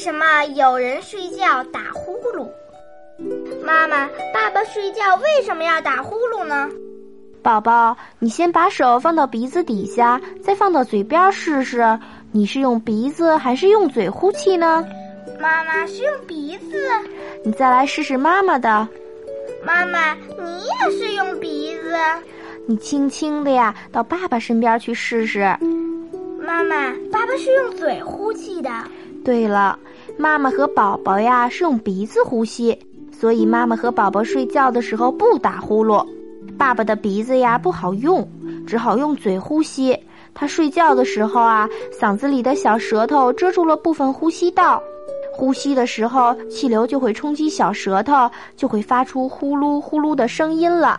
什么有人睡觉打呼噜？妈妈，爸爸睡觉为什么要打呼噜呢？宝宝，你先把手放到鼻子底下，再放到嘴边试试，你是用鼻子还是用嘴呼气呢？妈妈是用鼻子。你再来试试妈妈的。妈妈，你也是用鼻子。你轻轻的呀，到爸爸身边去试试。妈妈，爸爸是用嘴呼气的。对了，妈妈和宝宝呀是用鼻子呼吸，所以妈妈和宝宝睡觉的时候不打呼噜。爸爸的鼻子呀不好用，只好用嘴呼吸。他睡觉的时候啊，嗓子里的小舌头遮住了部分呼吸道，呼吸的时候气流就会冲击小舌头，就会发出呼噜呼噜的声音了。